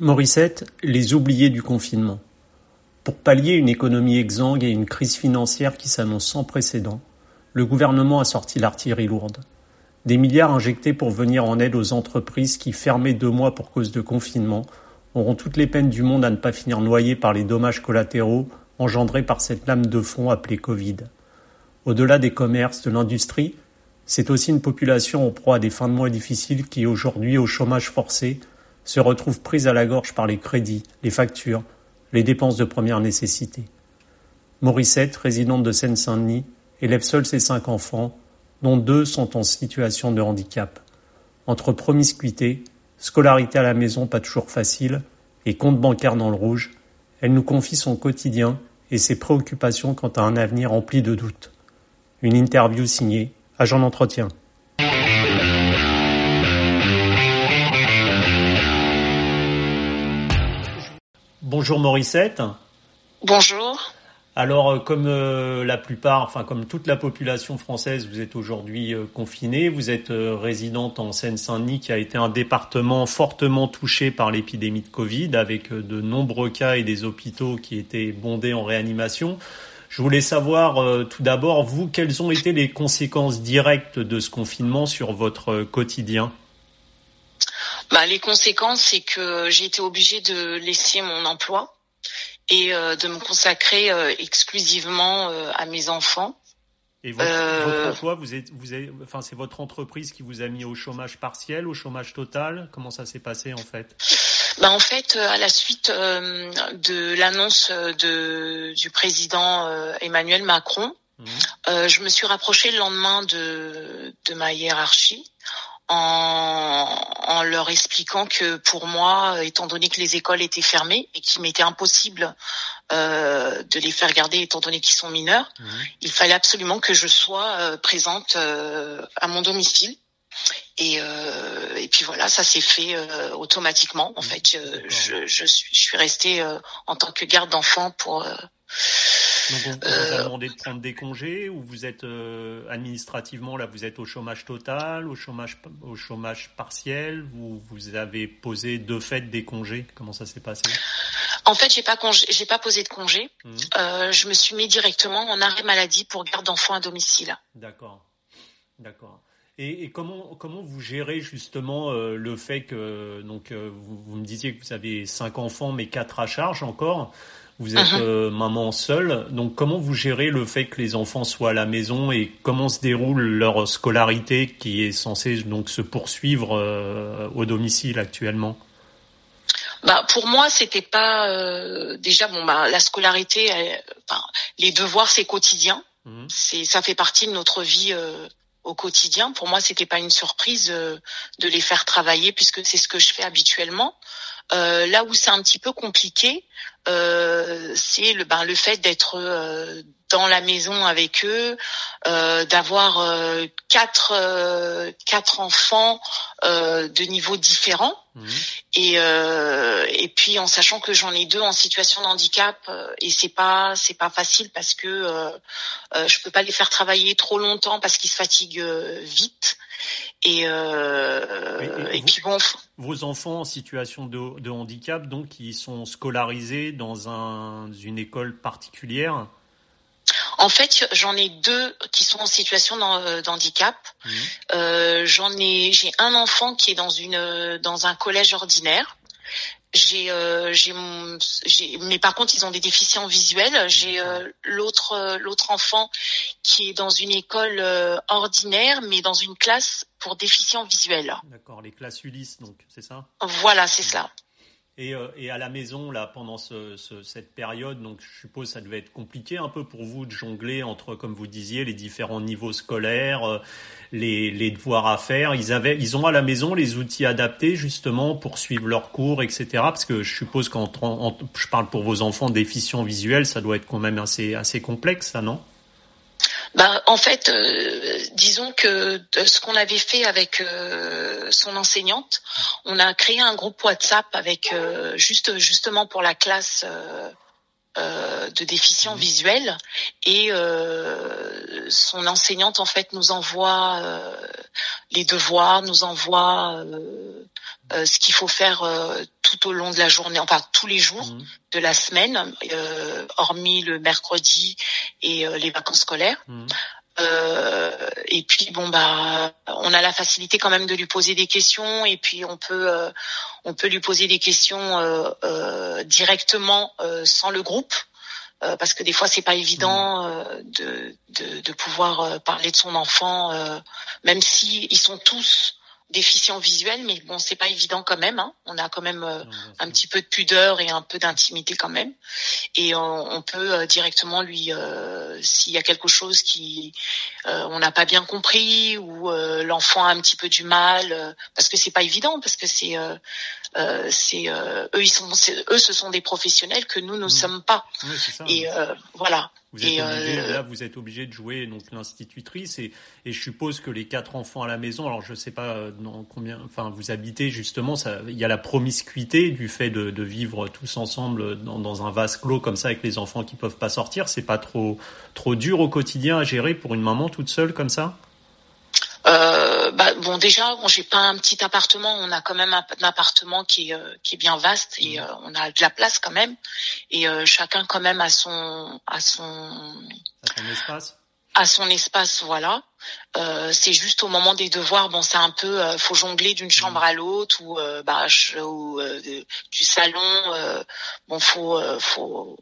Morissette, les oubliés du confinement. Pour pallier une économie exsangue et une crise financière qui s'annonce sans précédent, le gouvernement a sorti l'artillerie lourde. Des milliards injectés pour venir en aide aux entreprises qui, fermées deux mois pour cause de confinement, auront toutes les peines du monde à ne pas finir noyées par les dommages collatéraux engendrés par cette lame de fond appelée Covid. Au-delà des commerces, de l'industrie, c'est aussi une population en proie à des fins de mois difficiles qui, aujourd'hui, au chômage forcé, se retrouve prise à la gorge par les crédits, les factures, les dépenses de première nécessité. Morissette, résidente de Seine-Saint-Denis, élève seule ses cinq enfants, dont deux sont en situation de handicap. Entre promiscuité, scolarité à la maison pas toujours facile et compte bancaire dans le rouge, elle nous confie son quotidien et ses préoccupations quant à un avenir rempli de doutes. Une interview signée Agent d'entretien. Bonjour Morissette. Bonjour. Alors, euh, comme euh, la plupart, enfin comme toute la population française, vous êtes aujourd'hui euh, confinée. Vous êtes résidente en Seine-Saint-Denis, qui a été un département fortement touché par l'épidémie de Covid, avec de nombreux cas et des hôpitaux qui étaient bondés en réanimation. Je voulais savoir tout d'abord, vous, quelles ont été les conséquences directes de ce confinement sur votre quotidien? Bah, les conséquences, c'est que j'ai été obligée de laisser mon emploi et euh, de me consacrer euh, exclusivement euh, à mes enfants. Et votre, emploi, vous êtes, vous êtes, enfin, c'est votre entreprise qui vous a mis au chômage partiel, au chômage total? Comment ça s'est passé en fait? Bah en fait, à la suite de l'annonce de du président Emmanuel Macron, mmh. je me suis rapprochée le lendemain de de ma hiérarchie en, en, leur expliquant que pour moi, étant donné que les écoles étaient fermées et qu'il m'était impossible euh, de les faire garder étant donné qu'ils sont mineurs, mmh. il fallait absolument que je sois euh, présente euh, à mon domicile. Et, euh, et puis voilà, ça s'est fait euh, automatiquement. En mmh. fait, je, je, suis, je suis restée en tant que garde d'enfants pour donc on, vous a euh, demandé de prendre des congés ou vous êtes euh, administrativement là, vous êtes au chômage total, au chômage au chômage partiel, vous vous avez posé de fait des congés? Comment ça s'est passé? En fait, j'ai pas j'ai pas posé de congés. Mmh. Euh, je me suis mis directement en arrêt maladie pour garde d'enfants à domicile. D'accord, d'accord. Et, et, comment comment vous gérez justement euh, le fait que donc vous, vous, me disiez que vous avez cinq enfants mais quatre à charge encore. Vous êtes uh-huh. euh, maman seule, donc comment vous gérez le fait que les enfants soient à la maison et comment se déroule leur scolarité qui est censée donc se poursuivre euh, au domicile actuellement? Bah pour moi c'était pas euh, déjà bon bah la scolarité enfin, les devoirs c'est quotidien mmh. c'est ça fait partie de notre vie au quotidien pour moi c'était pas une surprise de les faire travailler puisque c'est ce que je fais habituellement. Là où c'est un petit peu compliqué euh, c'est le, ben, le fait d'être euh, dans la maison avec eux, euh, d'avoir euh, quatre euh, quatre enfants de niveaux différents, mmh. et et puis en sachant que j'en ai deux en situation de handicap et c'est pas c'est pas facile parce que je peux pas les faire travailler trop longtemps parce qu'ils se fatiguent vite et, euh, et, puis bon. Vos enfants en situation de, de, handicap, donc, ils sont scolarisés dans un, une école particulière? En fait, j'en ai deux qui sont en situation d'handicap. Mmh. Euh, j'en ai, j'ai un enfant qui est dans une dans un collège ordinaire. J'ai euh, j'ai mais par contre ils ont des déficients visuels. J'ai euh, l'autre euh, l'autre enfant qui est dans une école euh, ordinaire mais dans une classe pour déficients visuels. D'accord les classes Ulysse donc c'est ça? Voilà c'est ça et, euh, et, à la maison, là, pendant ce, ce, cette période, donc je suppose ça devait être compliqué un peu pour vous de jongler entre, comme vous disiez, les différents niveaux scolaires, euh, les, les devoirs à faire. Ils avaient, ils ont à la maison les outils adaptés justement pour suivre leurs cours, etc. Parce que je suppose quand je parle pour vos enfants déficients visuels, ça doit être quand même assez, assez complexe, ça, non? Bah, en fait, euh, disons que ce qu'on avait fait avec euh, son enseignante, on a créé un groupe WhatsApp avec euh, juste justement pour la classe de déficients mmh. visuels et son enseignante en fait nous envoie les devoirs, nous envoie ce qu'il faut faire tout au long de la journée, enfin tous les jours mmh. de la semaine, hormis le mercredi et les vacances scolaires. Mmh. et puis bon bah on a la facilité quand même de lui poser des questions et puis on peut on peut lui poser des questions directement sans le groupe euh, parce que des fois c'est pas évident euh, de, de, de, pouvoir euh, parler de son enfant, même si ils sont tous déficient visuel, mais bon, c'est pas évident quand même. Hein. On a quand même euh, un petit peu de pudeur et un peu d'intimité quand même, et on, on peut euh, directement lui, euh, s'il y a quelque chose qui on n'a pas bien compris ou l'enfant a un petit peu du mal, parce que c'est pas évident, parce que c'est c'est eux ils sont eux ce sont des professionnels que nous ne mmh. sommes pas. et voilà. Vous êtes obligé, euh, là, vous êtes obligé de jouer donc l'institutrice et, et je suppose que les quatre enfants à la maison. Alors, je sais pas euh, dans combien, enfin, vous habitez justement. Ça, il y a la promiscuité du fait de, de vivre tous ensemble dans, dans, un vase clos comme ça avec les enfants qui peuvent pas sortir. C'est pas trop trop dur au quotidien à gérer pour une maman toute seule comme ça? Euh, bah, bon déjà, bon, j'ai pas un petit appartement, on a quand même un, appartement qui est euh, qui est bien vaste et mmh. euh, on a de la place quand même et chacun quand même a son à son à son espace à son espace, voilà. Euh, c'est juste au moment des devoirs, bon, c'est un peu, euh, faut jongler d'une chambre à l'autre ou, euh, bah, ou du salon. bon, faut, faut,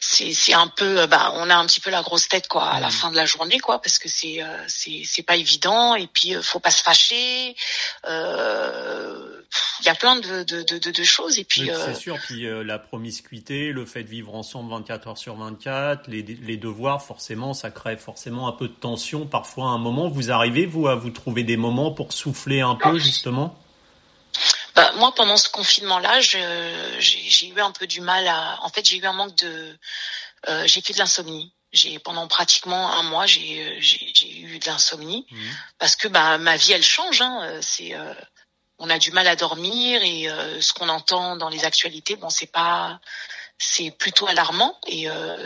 c'est, c'est un peu, bah, on a un petit peu la grosse tête quoi à la fin de la journée quoi, parce que c'est, c'est, c'est pas évident. Et puis, faut pas se fâcher. Il y a plein de, de, de, de choses. Et puis, c'est sûr. Puis la promiscuité, le fait de vivre ensemble 24 heures sur 24, les, les devoirs, forcément, ça crée forcément un peu de tension parfois un moment. Vous arrivez, vous, à vous trouver des moments pour souffler un peu, justement? Bah, moi, pendant ce confinement-là, j'ai eu un peu du mal à. En fait, j'ai eu un manque de. Euh, j'ai fait de l'insomnie. J'ai pendant pratiquement un mois, j'ai eu de l'insomnie mmh. parce que bah ma vie, elle change. Hein. C'est euh, on a du mal à dormir et euh, ce qu'on entend dans les actualités, bon, c'est pas c'est plutôt alarmant et euh,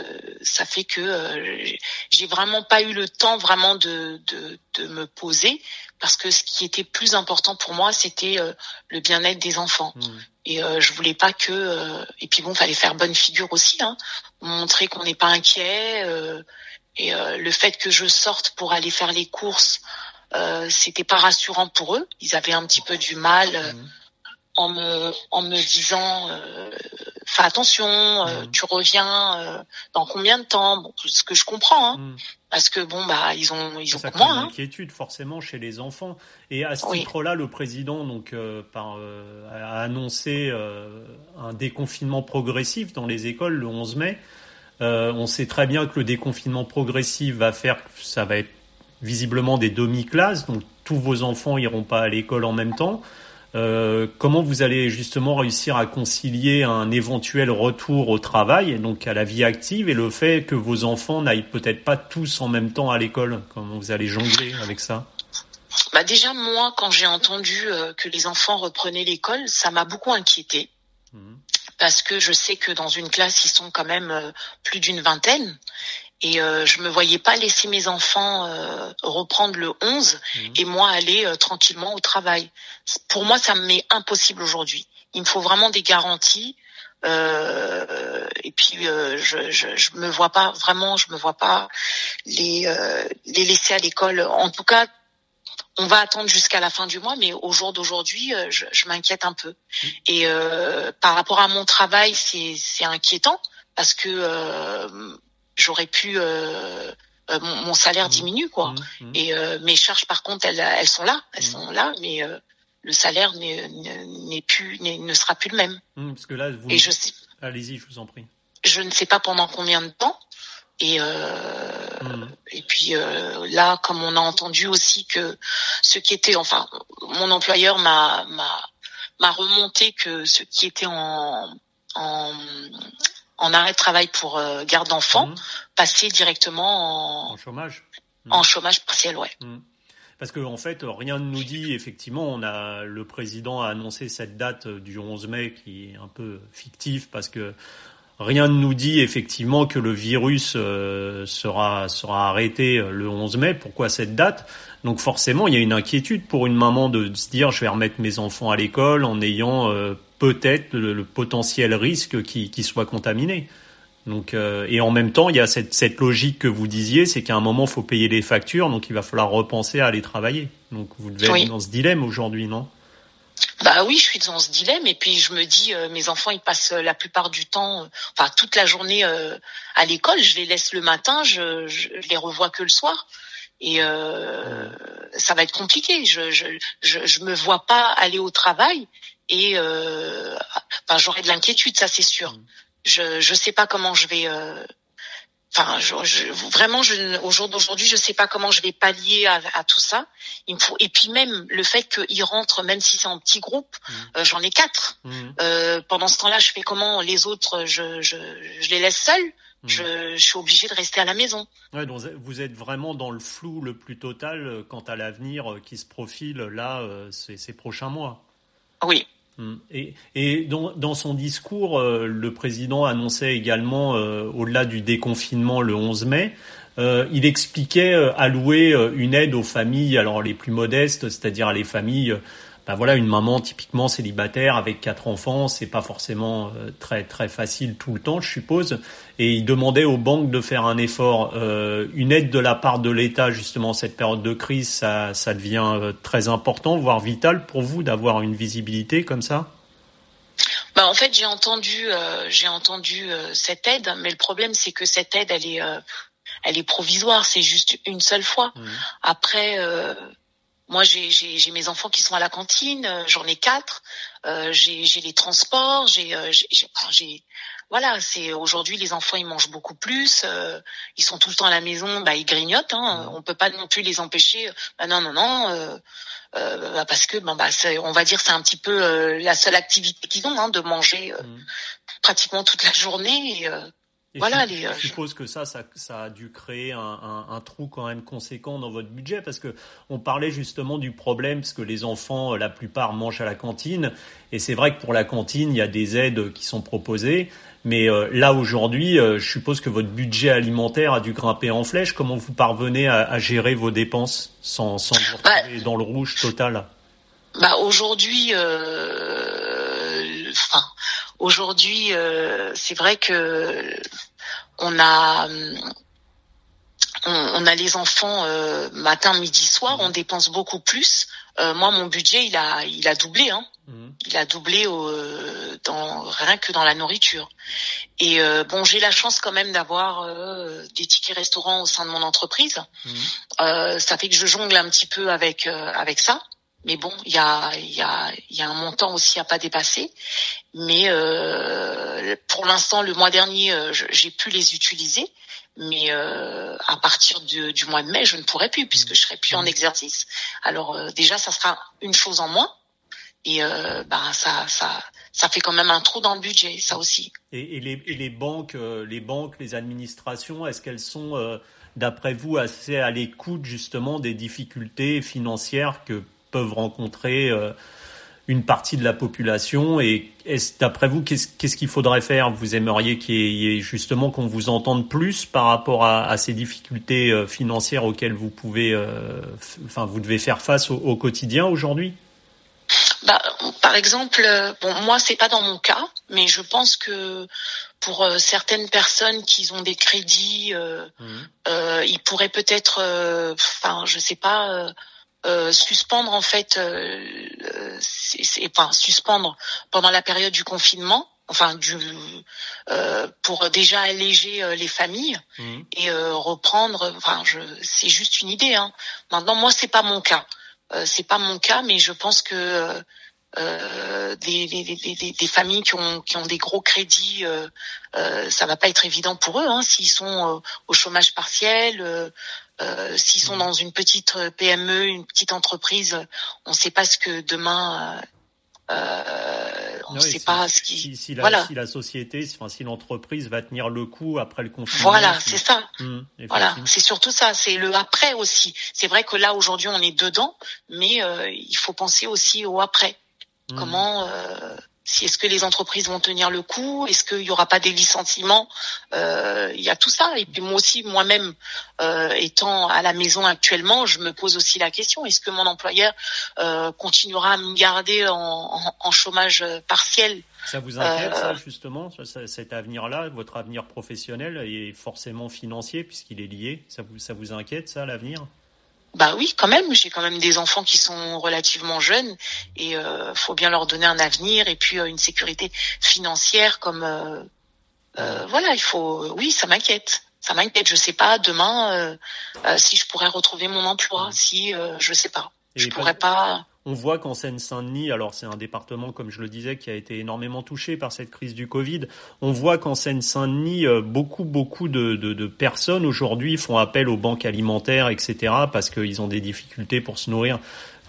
ça fait que euh, j'ai vraiment pas eu le temps vraiment de, de, de, me poser parce que ce qui était plus important pour moi c'était euh, le bien-être des enfants mmh. et je voulais pas que et puis bon fallait faire bonne figure aussi hein, montrer qu'on n'est pas inquiet et le fait que je sorte pour aller faire les courses c'était pas rassurant pour eux ils avaient un petit peu du mal mmh. en me en me disant fais attention, euh, mm. tu reviens euh, dans combien de temps? Bon, Ce que je comprends, hein, mm. parce que bon bah ils ont ils ont ça crée une hein. inquiétude forcément chez les enfants. Et à ce titre-là, le président donc euh, par, a annoncé un déconfinement progressif dans les écoles le 11 mai. on sait très bien que le déconfinement progressif va faire, ça va être visiblement des demi-classes, donc tous vos enfants iront pas à l'école en même temps. Euh, comment vous allez justement réussir à concilier un éventuel retour au travail, et donc à la vie active, et le fait que vos enfants n'aillent peut-être pas tous en même temps à l'école? Comment vous allez jongler avec ça? Bah déjà moi, quand j'ai entendu euh, que les enfants reprenaient l'école, ça m'a beaucoup inquiété. Mmh. Parce que je sais que dans une classe, ils sont quand même euh, plus d'une vingtaine et euh, je me voyais pas laisser mes enfants euh, reprendre le 11 mhm. et moi aller euh, tranquillement au travail. Pour moi, ça me met impossible aujourd'hui. Il me faut vraiment des garanties. Euh, et puis je, je, je me vois pas vraiment, je me vois pas les les laisser à l'école. En tout cas, on va attendre jusqu'à la fin du mois, mais au jour d'aujourd'hui, je, je m'inquiète un peu. Mhm. Et par rapport à mon travail, c'est c'est inquiétant parce que j'aurais pu euh, euh, mon, salaire mmh. diminue quoi. Mmh. Mmh. Et euh, mes charges par contre elles, elles sont là, elles sont là, mais le salaire n'est plus ne sera plus le même. parce que là, vous... Et je sais... Allez-y, je vous en prie. Je ne sais pas pendant combien de temps. Et euh, et puis euh, là, comme on a entendu aussi que ce qui était, enfin, mon employeur m'a m'a m'a remonté que ce qui était en en en arrêt de travail pour euh, garde d'enfants, mmh. passer directement en, chômage. En chômage partiel, ouais. Mmh. Parce qu'en en fait, rien ne nous dit, effectivement, on a, le président a annoncé cette date du 11 mai qui est un peu fictive parce que rien ne nous dit effectivement que le virus euh, sera, sera arrêté euh, le 11 mai. Pourquoi cette date? Donc forcément, il y a une inquiétude pour une maman de se dire je vais remettre mes enfants à l'école en ayant peut-être le, potentiel risque qui, qui soit contaminé. Donc, euh, et en même temps, il y a cette, cette logique que vous disiez, c'est qu'à un moment, il faut payer les factures, donc il va falloir repenser à aller travailler. Donc, vous devez être dans ce dilemme aujourd'hui, non? Bah oui, je suis dans ce dilemme et puis je me dis euh, mes enfants ils passent la plupart du temps, enfin toute la journée à l'école. Je les laisse le matin, je, je, les revois que le soir et euh, ça va être compliqué. Je, je je je me vois pas aller au travail et euh, enfin j'aurai de l'inquiétude, ça c'est sûr. Mm. Je je sais pas comment je vais. Euh, enfin, je, je, vraiment, je, au jour d'aujourd'hui, je sais pas comment je vais pallier à, à, tout ça. Il me faut, et puis même le fait qu'ils rentrent, même si c'est en petit groupe, mm. euh, j'en ai quatre. Mm. Euh, pendant ce temps-là, je fais comment Les autres, je, je, je les laisse seuls? Je, je, suis obligée de rester à la maison. Ouais, donc vous êtes vraiment dans le flou le plus total euh, quant à l'avenir qui se profile là ces, ces prochains mois. Oui. Mm. Et, et dans, son discours, le président annonçait également, au-delà du déconfinement le 11 mai, euh, il expliquait allouer une aide aux familles, alors les plus modestes, c'est-à-dire les familles ben voilà, une maman typiquement célibataire avec quatre enfants, c'est pas forcément euh, très très facile tout le temps, je suppose. Et il demandait aux banques de faire un effort, euh, une aide de la part de l'État justement cette période de crise, ça, ça devient euh, très important, voire vital pour vous d'avoir une visibilité comme ça? Bah en fait j'ai entendu j'ai entendu cette aide, mais le problème c'est que cette aide elle est elle est provisoire, c'est juste une seule fois. Mmh. Après moi, j'ai mes enfants qui sont à la cantine, euh, j'en ai quatre. Euh, j'ai les transports, j'ai, euh, j'ai, voilà, c'est aujourd'hui les enfants ils mangent beaucoup plus, euh, ils sont tout le temps à la maison, bah ils grignotent. Hein, on peut pas non plus les empêcher. Bah non, non, non. Euh, bah parce que bon bah on va dire c'est un petit peu la seule activité qu'ils ont hein, de manger mmh. pratiquement toute la journée. Et, voilà, je, euh, suppose que ça, ça, ça, a dû créer un, un, un, trou quand même conséquent dans votre budget parce que on parlait justement du problème parce que les enfants, euh, la plupart mangent à la cantine et c'est vrai que pour la cantine, il y a des aides qui sont proposées. Mais euh, là aujourd'hui, je suppose que votre budget alimentaire a dû grimper en flèche. Comment vous parvenez à, à gérer vos dépenses sans, sans vous bah, retrouver dans le rouge total? Bah aujourd'hui, enfin aujourd'hui, c'est vrai que on a on, a les enfants euh, matin, midi, soir. On dépense beaucoup plus. Euh, moi, mon budget, il a il a doublé. Hein. Mhm. Il a doublé dans rien que dans la nourriture. Et euh, bon, j'ai la chance quand même d'avoir des tickets restaurants au sein de mon entreprise. Mhm. ça fait que je jongle un petit peu avec avec ça. Mais bon, il y a, y, a, y a un montant aussi à pas dépasser. Mais euh, pour l'instant, le mois dernier, euh, j'ai pu les utiliser. Mais euh, à partir du, du, mois de mai, je ne pourrai plus puisque je serai plus en exercice. Alors euh, déjà, ça sera une chose en moins. Et bah, ça, ça, ça fait quand même un trou dans le budget, ça aussi. Et, et, les, et les, banques, les banques, les administrations, est-ce qu'elles sont, d'après vous, assez à l'écoute justement des difficultés financières que peuvent rencontrer euh, une partie de la population. Et d'après vous, qu'est-ce qu'il faudrait faire? Vous aimeriez qu'il y ait justement qu'on vous entende plus par rapport à, ces difficultés euh, financières auxquelles vous pouvez, euh, enfin, vous devez faire face au, quotidien aujourd'hui? Bah, par exemple, bon, moi c'est pas dans mon cas, mais je pense que pour certaines personnes qui ont des crédits, mmh. ils pourraient peut-être, enfin, je sais pas euh, suspendre en fait, euh, c'est, enfin suspendre pendant la période du confinement, enfin du euh, pour déjà alléger les familles mmh. et reprendre. Enfin, je, c'est juste une idée. Hein. Maintenant, moi, c'est pas mon cas. c'est pas mon cas, mais je pense que euh, des, des, des, des, familles qui ont, qui ont des gros crédits, euh, euh, ça va pas être évident pour eux. Hein, s'ils sont au chômage partiel, euh, s'ils sont dans une petite euh, PME, une petite entreprise, on ne sait pas ce que demain. Euh, on ne sait pas ce qui. Si, si, la, voilà. si la société, si, enfin, si l'entreprise va tenir le coup après le confinement. Voilà, c'est ça. Hum, voilà, c'est surtout ça. C'est le après aussi. C'est vrai que là aujourd'hui on est dedans, mais euh, il faut penser aussi au après. Hum. Comment si est-ce que les entreprises vont tenir le coup, est-ce qu'il y aura pas des licenciements, euh, il y a tout ça. Et puis moi aussi, moi-même, euh, étant à la maison actuellement, je me pose aussi la question est-ce que mon employeur euh, continuera à me garder en, chômage partiel? Ça vous inquiète ça justement, cet avenir-là, votre avenir professionnel et forcément financier puisqu'il est lié. Ça vous ça vous inquiète ça l'avenir? Bah oui, quand même. J'ai quand même des enfants qui sont relativement jeunes et euh, faut bien leur donner un avenir et puis euh, une sécurité financière comme euh, euh, voilà. Il faut. Oui, ça m'inquiète. Ça m'inquiète. Je sais pas demain si je pourrais retrouver mon emploi. Si je sais pas. je pourrais pas. On voit qu'en Seine-Saint-Denis, alors c'est un département, comme je le disais, qui a été énormément touché par cette crise du Covid. On voit qu'en Seine-Saint-Denis, euh, beaucoup, beaucoup de, de, personnes aujourd'hui font appel aux banques alimentaires, etc., parce qu'ils ont des difficultés pour se nourrir.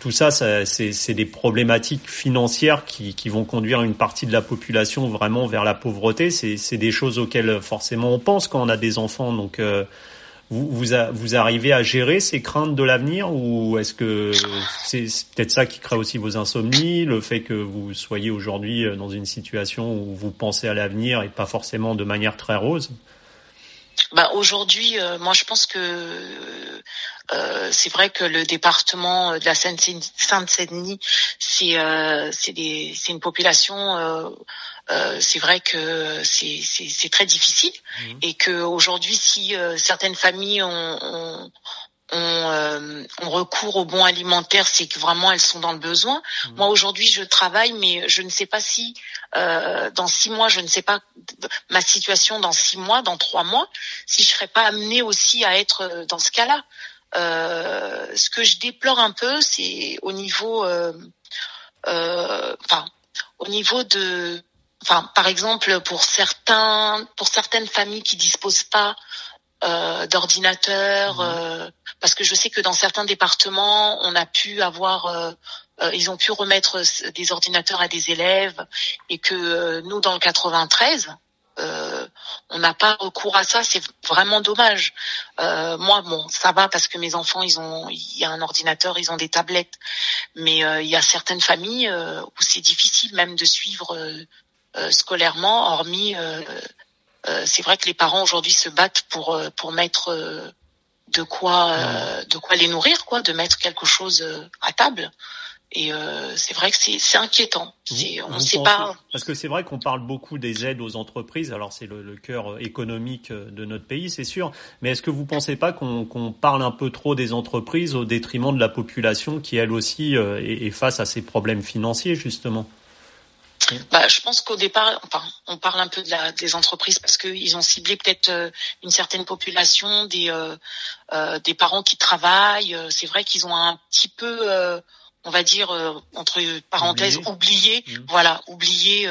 Tout ça, ça c'est des problématiques financières qui, qui, vont conduire une partie de la population vraiment vers la pauvreté. C'est des choses auxquelles forcément on pense quand on a des enfants. Donc euh, vous, vous, arrivez à gérer ces craintes de l'avenir ou est-ce que c'est peut-être ça qui crée aussi vos insomnies, le fait que vous soyez aujourd'hui euh, dans une situation où vous pensez à l'avenir et pas forcément de manière très rose? Bah aujourd'hui, euh, moi je pense que euh, c'est vrai que le département de la Seine-Saint-Denis, c'est euh, c'est une population euh, c'est vrai que c'est très difficile mmh. et que aujourd'hui, si euh, certaines familles ont, ont, euh, recours aux bons alimentaires, c'est que vraiment elles sont dans le besoin. Mmh. Moi aujourd'hui, je travaille, mais je ne sais pas si dans six mois, je ne sais pas ma situation dans six mois, dans trois mois, si je serais pas amenée aussi à être dans ce cas-là. Ce que je déplore un peu, c'est au niveau, enfin, au niveau de enfin, par exemple, pour certains, pour certaines familles qui disposent pas euh, d'ordinateur, mmh. euh, parce que je sais que dans certains départements, on a pu avoir, euh, euh ils ont pu remettre des ordinateurs à des élèves, et que euh, nous, dans le 93, euh, on n'a pas recours à ça, c'est vraiment dommage. Euh, moi, bon, ça va parce que mes enfants, ils ont, il y a un ordinateur, ils ont des tablettes, mais il y a certaines familles où c'est difficile même de suivre euh, scolairement, hormis euh, euh, c'est vrai que les parents aujourd'hui se battent pour pour mettre de quoi de quoi les nourrir quoi de mettre quelque chose à table et c'est vrai que c'est inquiétant. on sait pas. Parce que c'est vrai qu'on parle beaucoup des aides aux entreprises. Alors c'est le, le, cœur économique de notre pays, c'est sûr. Mais est-ce que vous pensez pas qu'on parle un peu trop des entreprises au détriment de la population qui elle aussi est face à ces problèmes financiers justement? Bah, je pense qu'au départ, enfin, on parle un peu de la, des entreprises parce qu'ils ont ciblé peut-être euh, une certaine population, des, euh, euh, des parents qui travaillent. C'est vrai qu'ils ont un petit peu, on va dire, entre parenthèses, oublié, mmh. voilà, oublié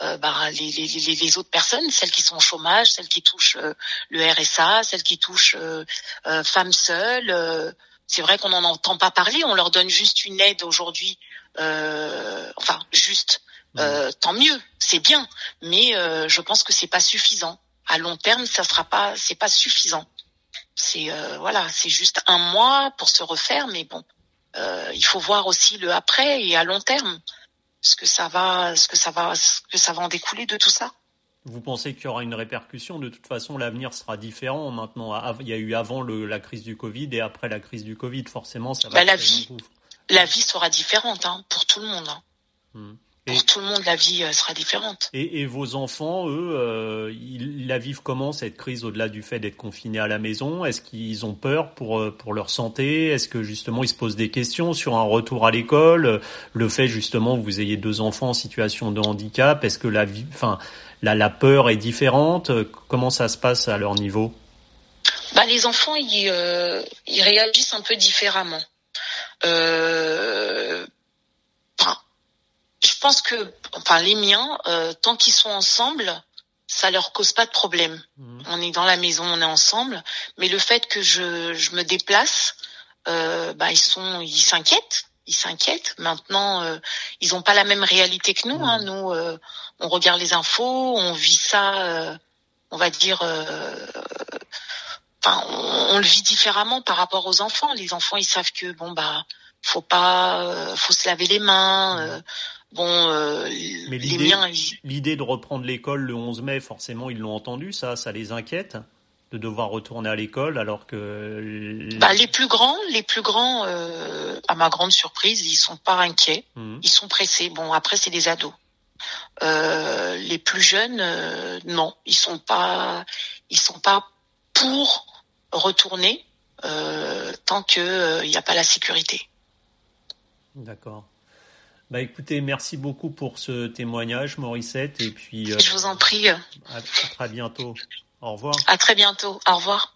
bah, les, les, les, autres personnes, celles qui sont au chômage, celles qui touchent le RSA, celles qui touchent femmes seules. c'est vrai qu'on n'en entend pas parler, on leur donne juste une aide aujourd'hui, enfin juste euh, tant mieux, c'est bien, mais euh, je pense que c'est pas suffisant. À long terme, ça sera pas, c'est pas suffisant. C'est euh, voilà, c'est juste un mois pour se refaire, mais bon, il faut voir aussi le après et à long terme ce que ça va, ce que ça va, ce que ça va en découler de tout ça. Vous pensez qu'il y aura une répercussion? De toute façon, l'avenir sera différent. Maintenant, il y a eu avant le, la crise du Covid et après la crise du Covid. Forcément, ça va. Bah, la vie, la vie sera différente hein, pour tout le monde. Hein. Hmm. Pour tout le monde, la vie euh, sera différente. Et, et vos enfants, eux, euh, ils la vivent comment cette crise au-delà du fait d'être confinés à la maison. Est-ce qu'ils ont peur pour euh, pour leur santé? Est-ce que justement ils se posent des questions sur un retour à l'école? Le fait justement que vous ayez deux enfants en situation de handicap, est-ce que la vie, enfin la, la peur est différente? Comment ça se passe à leur niveau? Bah, les enfants, ils, euh, ils réagissent un peu différemment. Euh, pense que, enfin, les miens, euh, tant qu'ils sont ensemble, ça leur cause pas de problème. Mhm. On est dans la maison, on est ensemble, mais le fait que je, je me déplace, euh, bah ils sont, ils s'inquiètent, ils s'inquiètent. Maintenant, euh, ils ont pas la même réalité que nous. Hein. Mhm. Nous, euh, on regarde les infos, on vit ça, euh, on va dire. Enfin, on, on, le vit différemment par rapport aux enfants. Les enfants, ils savent que bon bah, faut pas, faut se laver les mains. Mhm Bon, euh, Mais. L'idée de reprendre l'école le 11 mai, forcément, ils l'ont entendu, ça, ça les inquiète de devoir retourner à l'école alors que. Bah, les plus grands, les plus grands, euh, à ma grande surprise, ils sont pas inquiets, mmh. ils sont pressés. Bon, après, c'est des ados. Euh, les plus jeunes, euh, non, ils sont pas, ils sont pas pour retourner tant que il n'y a pas la sécurité. D'accord. Bah écoutez, merci beaucoup pour ce témoignage, Morissette, et puis. Je vous en prie. À, à très bientôt. Au revoir. À très bientôt. Au revoir.